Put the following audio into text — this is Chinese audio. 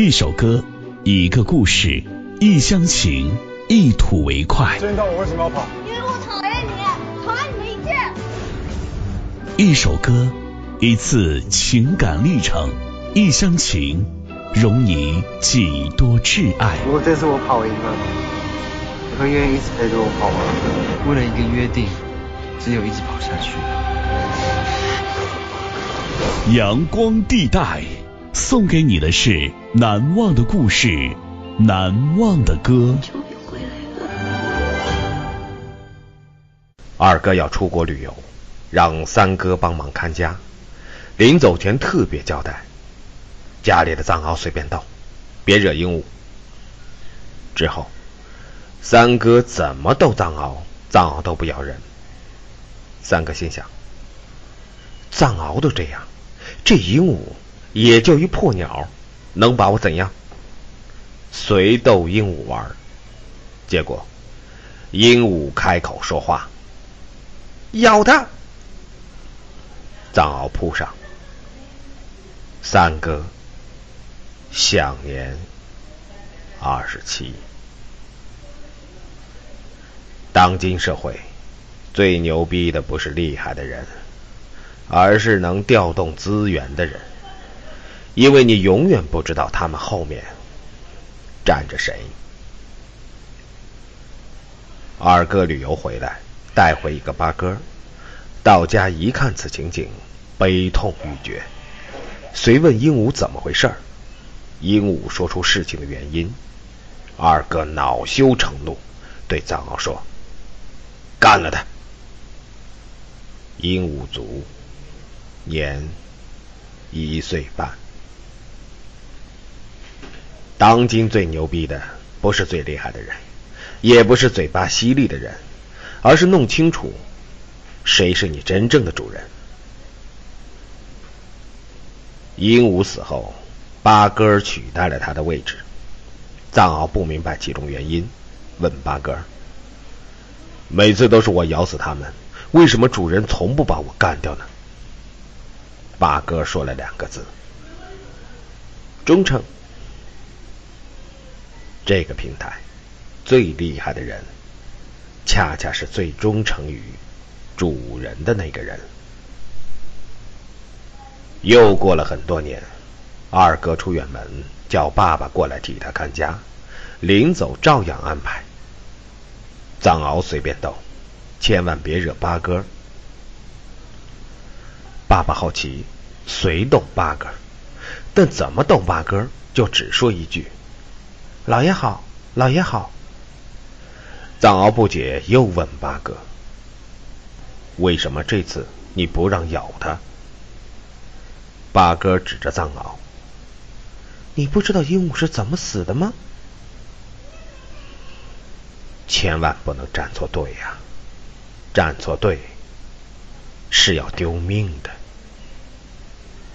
一首歌，一个故事，一厢情，一吐为快。知道我为什么要跑？因为我讨厌你，讨厌你们一切。一首歌，一次情感历程，一厢情，容你几多挚爱。如果这次我跑赢了，你会愿意一直陪着我跑吗？为了一个约定，只有一直跑下去。阳光地带送给你的是难忘的故事，难忘的歌。二哥要出国旅游，让三哥帮忙看家。临走前特别交代，家里的藏獒随便逗，别惹鹦鹉。之后，三哥怎么逗藏獒，藏獒都不咬人。三哥心想，藏獒都这样，这鹦鹉也就一破鸟，能把我怎样？随逗鹦鹉玩，结果鹦鹉开口说话。咬他！藏獒扑上，三哥享年二十七。当今社会，最牛逼的不是厉害的人，而是能调动资源的人，因为你永远不知道他们后面站着谁。二哥旅游回来。带回一个八哥，到家一看此情景，悲痛欲绝。遂问鹦鹉怎么回事儿，鹦鹉说出事情的原因。二哥恼羞成怒，对藏獒说：“干了他！”鹦鹉族，年一岁半。当今最牛逼的，不是最厉害的人，也不是嘴巴犀利的人。而是弄清楚，谁是你真正的主人。鹦鹉死后，八哥取代了他的位置。藏獒不明白其中原因，问八哥：“每次都是我咬死他们，为什么主人从不把我干掉呢？”八哥说了两个字：“忠诚。”这个平台，最厉害的人。恰恰是最忠诚于主人的那个人。又过了很多年，二哥出远门，叫爸爸过来替他看家，临走照样安排。藏獒随便逗，千万别惹八哥。爸爸好奇，随动八哥，但怎么动八哥，就只说一句：“老爷好，老爷好。”藏獒不解，又问八哥：“为什么这次你不让咬他？”八哥指着藏獒：“你不知道鹦鹉是怎么死的吗？千万不能站错队呀！站错队是要丢命的。”